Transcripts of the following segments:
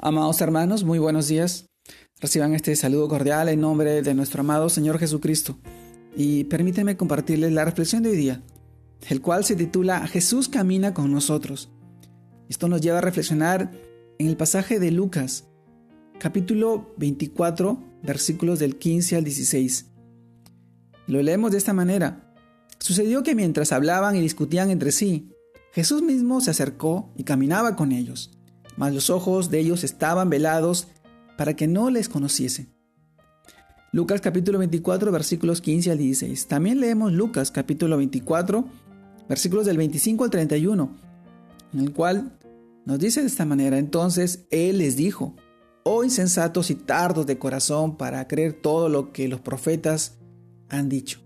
Amados hermanos, muy buenos días. Reciban este saludo cordial en nombre de nuestro amado Señor Jesucristo. Y permítanme compartirles la reflexión de hoy día, el cual se titula Jesús camina con nosotros. Esto nos lleva a reflexionar en el pasaje de Lucas, capítulo 24, versículos del 15 al 16. Lo leemos de esta manera. Sucedió que mientras hablaban y discutían entre sí, Jesús mismo se acercó y caminaba con ellos mas los ojos de ellos estaban velados para que no les conociesen. Lucas capítulo 24 versículos 15 al 16. También leemos Lucas capítulo 24 versículos del 25 al 31, en el cual nos dice de esta manera, entonces Él les dijo, oh insensatos y tardos de corazón para creer todo lo que los profetas han dicho,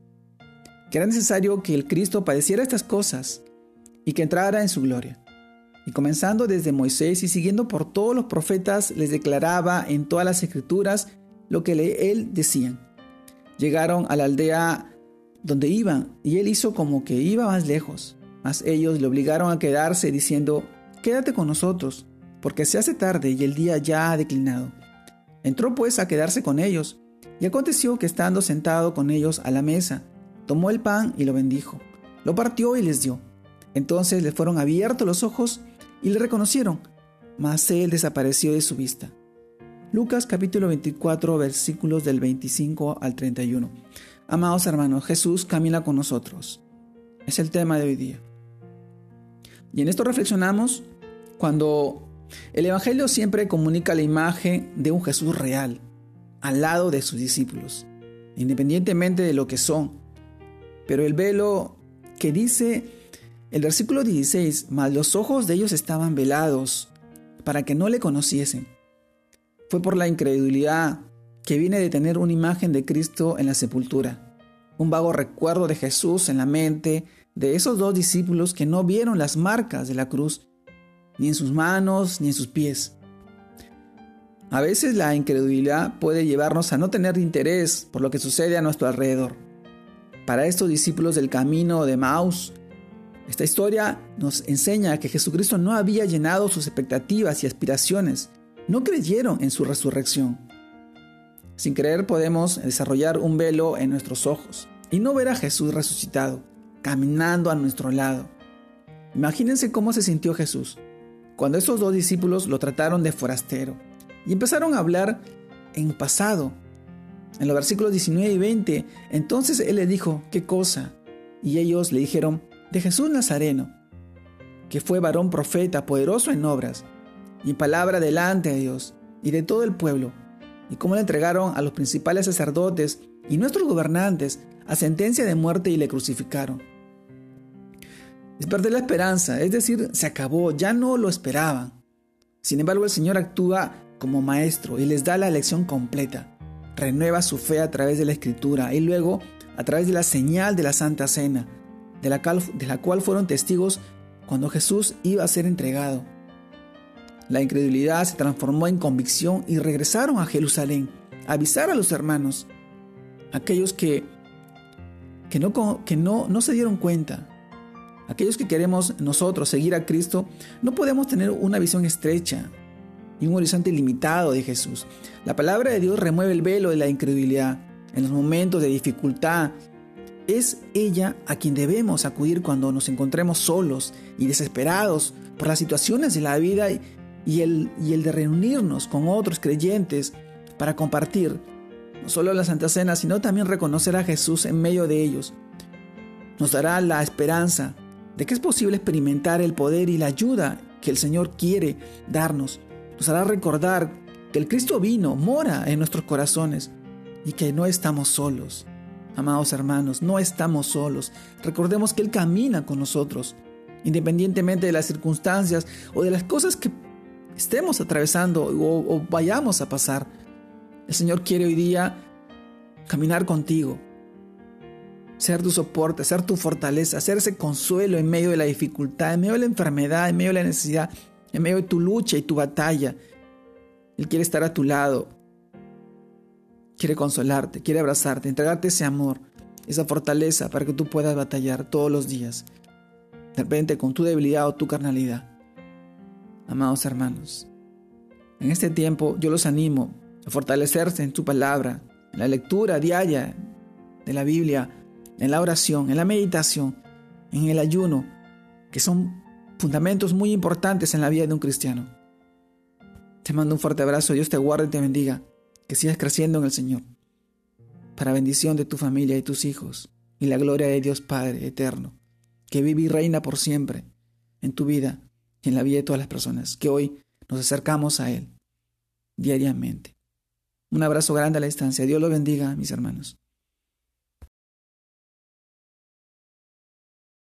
que era necesario que el Cristo padeciera estas cosas y que entrara en su gloria. Y comenzando desde Moisés y siguiendo por todos los profetas, les declaraba en todas las escrituras lo que él decían. Llegaron a la aldea donde iban y él hizo como que iba más lejos. Mas ellos le obligaron a quedarse diciendo, quédate con nosotros, porque se hace tarde y el día ya ha declinado. Entró pues a quedarse con ellos, y aconteció que estando sentado con ellos a la mesa, tomó el pan y lo bendijo, lo partió y les dio. Entonces le fueron abiertos los ojos y le reconocieron, mas él desapareció de su vista. Lucas capítulo 24 versículos del 25 al 31. Amados hermanos, Jesús camina con nosotros. Es el tema de hoy día. Y en esto reflexionamos cuando el Evangelio siempre comunica la imagen de un Jesús real, al lado de sus discípulos, independientemente de lo que son. Pero el velo que dice el versículo 16, mas los ojos de ellos estaban velados para que no le conociesen. Fue por la incredulidad que viene de tener una imagen de Cristo en la sepultura, un vago recuerdo de Jesús en la mente de esos dos discípulos que no vieron las marcas de la cruz, ni en sus manos ni en sus pies. A veces la incredulidad puede llevarnos a no tener interés por lo que sucede a nuestro alrededor. Para estos discípulos del camino de Maus, esta historia nos enseña que Jesucristo no había llenado sus expectativas y aspiraciones. No creyeron en su resurrección. Sin creer podemos desarrollar un velo en nuestros ojos y no ver a Jesús resucitado, caminando a nuestro lado. Imagínense cómo se sintió Jesús cuando estos dos discípulos lo trataron de forastero y empezaron a hablar en pasado. En los versículos 19 y 20, entonces Él le dijo, ¿qué cosa? Y ellos le dijeron, de Jesús Nazareno, que fue varón profeta, poderoso en obras y en palabra delante de Dios y de todo el pueblo, y cómo le entregaron a los principales sacerdotes y nuestros gobernantes a sentencia de muerte y le crucificaron. Es perder la esperanza, es decir, se acabó, ya no lo esperaban. Sin embargo, el Señor actúa como maestro y les da la lección completa. Renueva su fe a través de la escritura y luego a través de la señal de la Santa Cena, de la, cual, fueron testigos cuando Jesús iba a ser entregado. La incredulidad se transformó en convicción y regresaron a Jerusalén a avisar a los hermanos, aquellos que, que, no, que no, no se dieron cuenta. Aquellos que queremos nosotros seguir a Cristo, no podemos tener una visión estrecha y un horizonte limitado de Jesús. La palabra de Dios remueve el velo de la incredulidad. En los momentos de dificultad, es ella a quien debemos acudir cuando nos encontremos solos y desesperados por las situaciones de la vida y el, y el de reunirnos con otros creyentes para compartir no solo la Santa Cena, sino también reconocer a Jesús en medio de ellos. Nos dará la esperanza de que es posible experimentar el poder y la ayuda que el Señor quiere darnos. Nos hará recordar que el Cristo vino, mora en nuestros corazones y que no estamos solos. Amados hermanos, no estamos solos. Recordemos que Él camina con nosotros, independientemente de las circunstancias o de las cosas que estemos atravesando o, vayamos a pasar. El Señor quiere hoy día caminar contigo, ser tu soporte, ser tu fortaleza, ser ese consuelo en medio de la dificultad, en medio de la enfermedad, en medio de la necesidad, en medio de tu lucha y tu batalla. Él quiere estar a tu lado, quiere consolarte, quiere abrazarte, entregarte ese amor, esa fortaleza para que tú puedas batallar todos los días, de repente con tu debilidad o tu carnalidad. Amados hermanos, En este tiempo yo los animo a fortalecerse en su palabra, en la lectura diaria de la Biblia, en la oración, en la meditación, en el ayuno, que son fundamentos muy importantes en la vida de un cristiano. Te mando un fuerte abrazo, Dios te guarde y te bendiga, que sigas creciendo en el Señor, para bendición de tu familia y tus hijos, y la gloria de Dios Padre eterno, que vive y reina por siempre en tu vida y en la vida de todas las personas, que hoy nos acercamos a Él diariamente. Un abrazo grande a la distancia. Dios lo bendiga, mis hermanos.